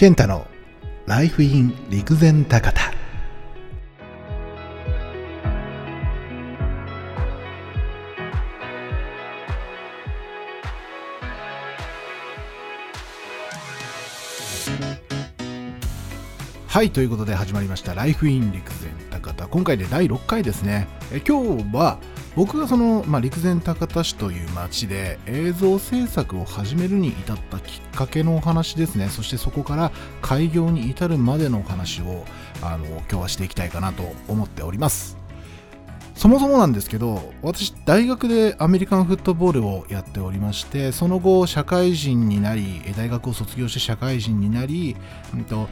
健太のライフイン陸前高田。はいということで始まりましたライフイン陸前高田。今回で第6回ですね。え今日は僕がその、まあ、陸前高田市という町で映像制作を始めるに至ったきっかけのお話ですね。そしてそこから開業に至るまでのお話をあの今日はしていきたいかなと思っております。そもそもなんですけど私大学でアメリカンフットボールをやっておりましてその後社会人になり大学を卒業して社会人になり、うんと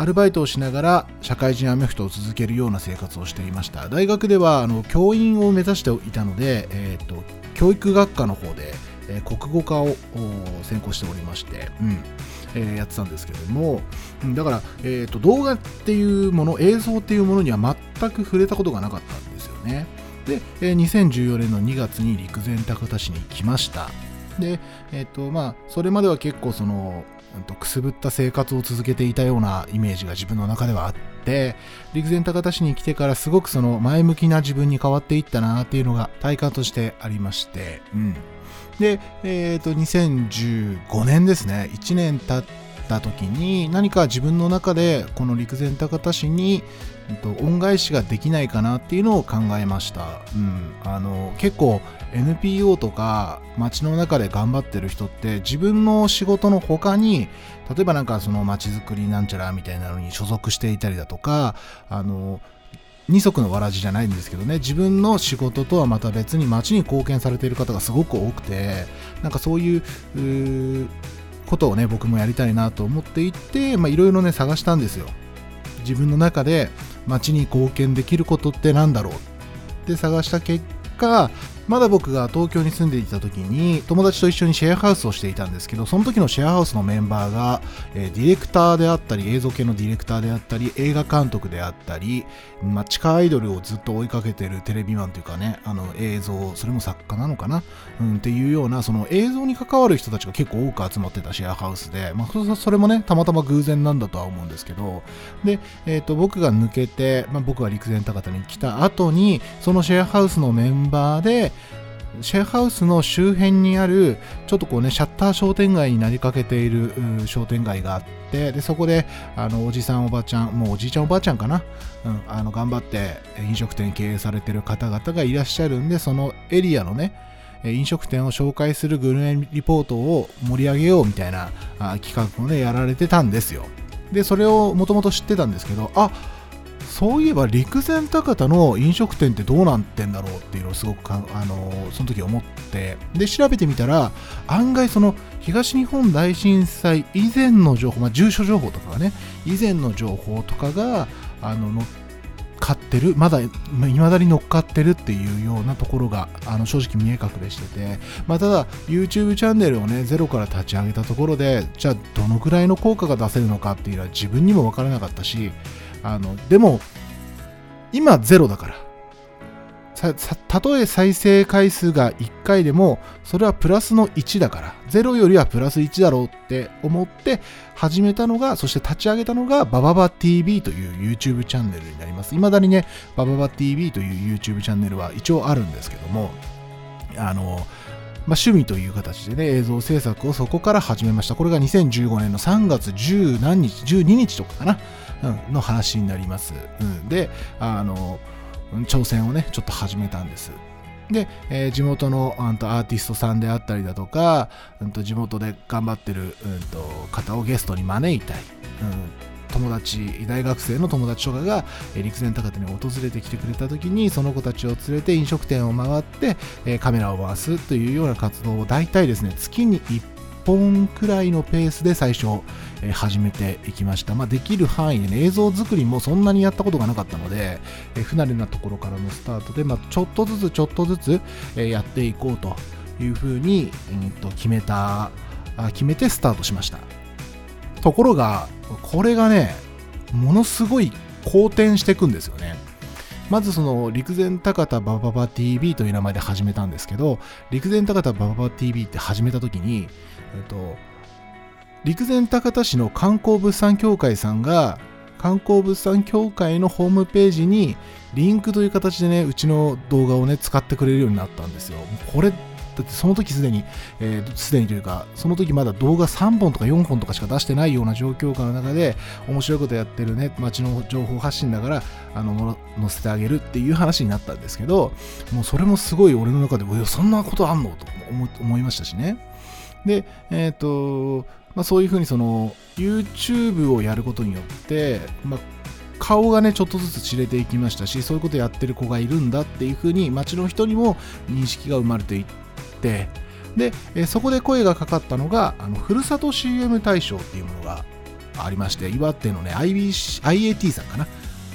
アルバイトをしながら社会人アメフトを続けるような生活をしていました。大学ではあの教員を目指していたので、えーと、教育学科の方で、えー、国語科を専攻しておりまして、うんえー、やってたんですけれどもだから、えーと、動画っていうもの映像っていうものには全く触れたことがなかったんですよね。で、えー、2014年の2月に陸前高田市に来ました。で、えっ、ー、とまあ、それまでは結構そのくすぶった生活を続けていたようなイメージが自分の中ではあって陸前高田市に来てからすごくその前向きな自分に変わっていったなっていうのが体感としてありまして、うん、で、えっ、ー、と2015年ですね。1年経ってた時に何か自分の中でこの陸前高田市に恩返しができないかなっていうのを考えました、うん、あの結構 NPO とか街の中で頑張ってる人って自分の仕事の他に例えばなんかその街づくりなんちゃらみたいなのに所属していたりだとかあの二足のわらじじゃないんですけどね自分の仕事とはまた別に街に貢献されている方がすごく多くてなんかそういうことをね僕もやりたいなと思っていっていろいろね探したんですよ。自分の中で街に貢献できることって何だろうって探した結果まだ僕が東京に住んでいた時に友達と一緒にシェアハウスをしていたんですけどその時のシェアハウスのメンバーが、えー、ディレクターであったり映像系のディレクターであったり映画監督であったり、まあ、地下アイドルをずっと追いかけてるテレビマンというかねあの映像それも作家なのかな、うん、っていうようなその映像に関わる人たちが結構多く集まってたシェアハウスで、まあ、それもねたまたま偶然なんだとは思うんですけどで、えーと、僕が抜けて、まあ、僕が陸前高田に来た後にそのシェアハウスのメンバーでシェアハウスの周辺にあるちょっとこうねシャッター商店街になりかけている商店街があってでそこであのおじさんおばちゃんもうおじいちゃんおばあちゃんかな、うん、あの頑張って飲食店経営されてる方々がいらっしゃるんでそのエリアのね飲食店を紹介するグルメリポートを盛り上げようみたいな企画をねやられてたんですよ。でそれをもともと知ってたんですけどあそういえば陸前高田の飲食店ってどうなってんだろうっていうのをすごくあのその時思ってで調べてみたら案外その東日本大震災以前の情報、まあ、住所情報とかがね以前の情報とかがあの乗っかってるまだいまだに乗っかってるっていうようなところがあの正直見え隠れしてて、まあ、ただ YouTube チャンネルをねゼロから立ち上げたところでじゃあどのくらいの効果が出せるのかっていうのは自分にも分からなかったしあのでも今ゼロだから。たとえ再生回数が1回でもそれはプラスの1だから。0よりはプラス1だろうって思って始めたのがそして立ち上げたのがバババ TV という YouTube チャンネルになります。未だにねバババ TV という YouTube チャンネルは一応あるんですけどもあのまあ、趣味という形でね、映像制作をそこから始めました。これが2015年の3月10何日、12日とかかな。うん、の話になります。うん、で、あの、挑戦をね、ちょっと始めたんです。で、えー、地元のアーティストさんであったりだとか、うんと、地元で頑張ってる、うんと、方をゲストに招いたり、うん友達大学生の友達とかが、陸前高田に訪れてきてくれた時にその子たちを連れて飲食店を回って、カメラを回すというような活動を大体ですね月に1本くらいのペースで最初、始めていきました。まあ、できる範囲でね、映像作りもそんなにやったことがなかったので、不慣れなところからのスタートで、まあ、ちょっとずつちょっとずつ、やっていこうというふうに、うんと決めた、決めてスタートしました。ところが、これがね、ものすごい好転していくんですよね。まずその陸前高田バババ TV という名前で始めたんですけど、陸前高田バババ TV って始めた時に、えっと、陸前高田市の観光物産協会さんが観光物産協会のホームページにリンクという形でねうちの動画をね使ってくれるようになったんですよこれだってその時すでに、えー、すでにというか、その時まだ動画3本とか4本とかしか出してないような状況下の中で、面白いことやってるね、街の情報発信だから、あの、載せてあげるっていう話になったんですけど、もうそれもすごい俺の中で、そんなことあんのと思いましたしね。で、えっ、ー、と、まあ、そういうふうにその YouTube をやることによって、まあ、顔がねちょっとずつ知れていきましたしそういうことやってる子がいるんだっていうふうに街の人にも認識が生まれていっってで、そこで声がかかったのがあのふるさと CM 大賞っていうものがありまして岩手のね IBC IAT さんかな？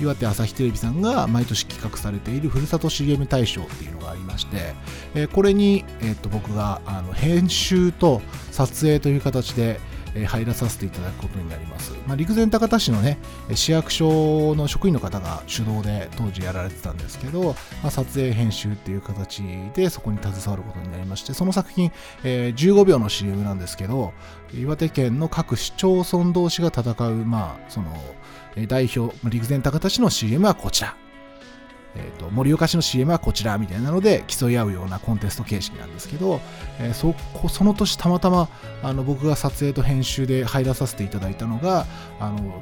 岩手朝日テレビさんが毎年企画されているふるさと CM 大賞っていうのがありまして、えこれに、えっ、と僕があの編集と撮影という形で、え入らさせていただくことになります。まあ、陸前高田市のね、市役所の職員の方が主導で当時やられてたんですけど、まあ、撮影編集っていう形でそこに携わることになりまして、その作品、えー、15秒の CM なんですけど、岩手県の各市町村同士が戦う、まあ、その、代表、陸前高田市の CM はこちら。えーと、盛岡市の CM はこちらみたいなので競い合うようなコンテスト形式なんですけど、えー、そその年たまたまあの僕が撮影と編集で入らさせていただいたのがあの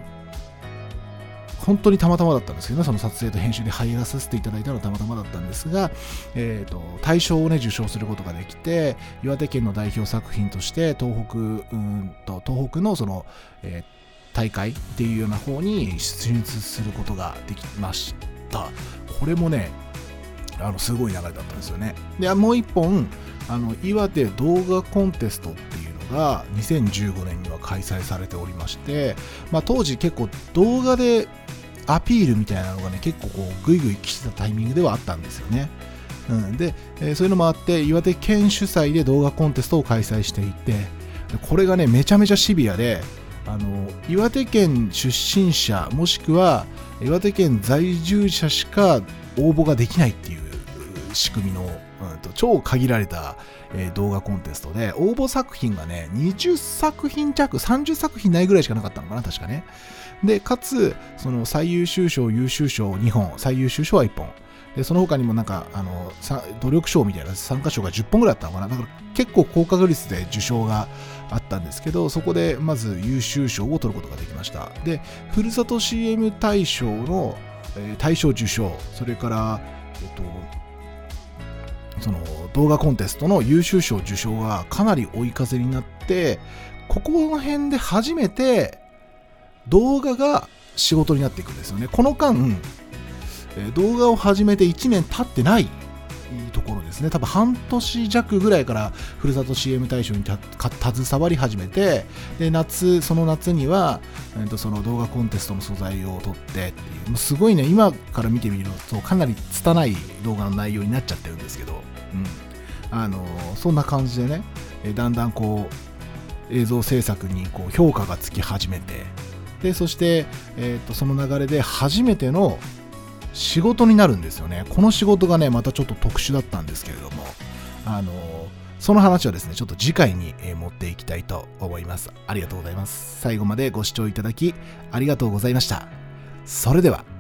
本当にたまたまだったんですけどね、その撮影と編集で入らさせていただいたのはたまたまだったんですが、えーと、大賞をね受賞することができて、岩手県の代表作品として東北うんと東北のその、えー、大会っていうような方に出日することができました。これもねあのすごい流れだったんですよね。でもう一本あの岩手動画コンテストっていうのが2015年には開催されておりまして、まあ、当時結構動画でアピールみたいなのがね結構こうグイグイ来てたタイミングではあったんですよね。うん、で、えー、そういうのもあって岩手県主催で動画コンテストを開催していてこれがねめちゃめちゃシビアであの岩手県出身者もしくは岩手県在住者しか応募ができないっていう仕組みの、うん、と超限られた、えー、動画コンテストで応募作品がね20作品弱30作品ないぐらいしかなかったのかな確かね。でかつその最優秀賞優秀賞2本最優秀賞は1本。でその他にもなんかあの努力賞みたいな参加賞が10本ぐらいあったのかな。だから結構高確率で受賞があったんですけどそこでまず優秀賞を取ることができました。でふるさと CM 大賞の、えー、大賞受賞それからえっとその動画コンテストの優秀賞受賞がかなり追い風になってここの辺で初めて動画が仕事になっていくんですよね。この間動画を始めて1年経ってないところですね。多分半年弱ぐらいからふるさと CM 大賞に携わり始めてで夏その夏には、えー、とその動画コンテストの素材を撮ってっていうもうすごいね今から見てみるとかなり拙い動画の内容になっちゃってるんですけど、うん。あのー、そんな感じでね、えだんだんこう映像制作にこう評価がつき始めてでそして、えー、とその流れで初めての仕事になるんですよね。この仕事がね、またちょっと特殊だったんですけれども、あのその話はですね、ちょっと次回に持っていきたいと思います。ありがとうございます。最後までご視聴いただき、ありがとうございました。それでは。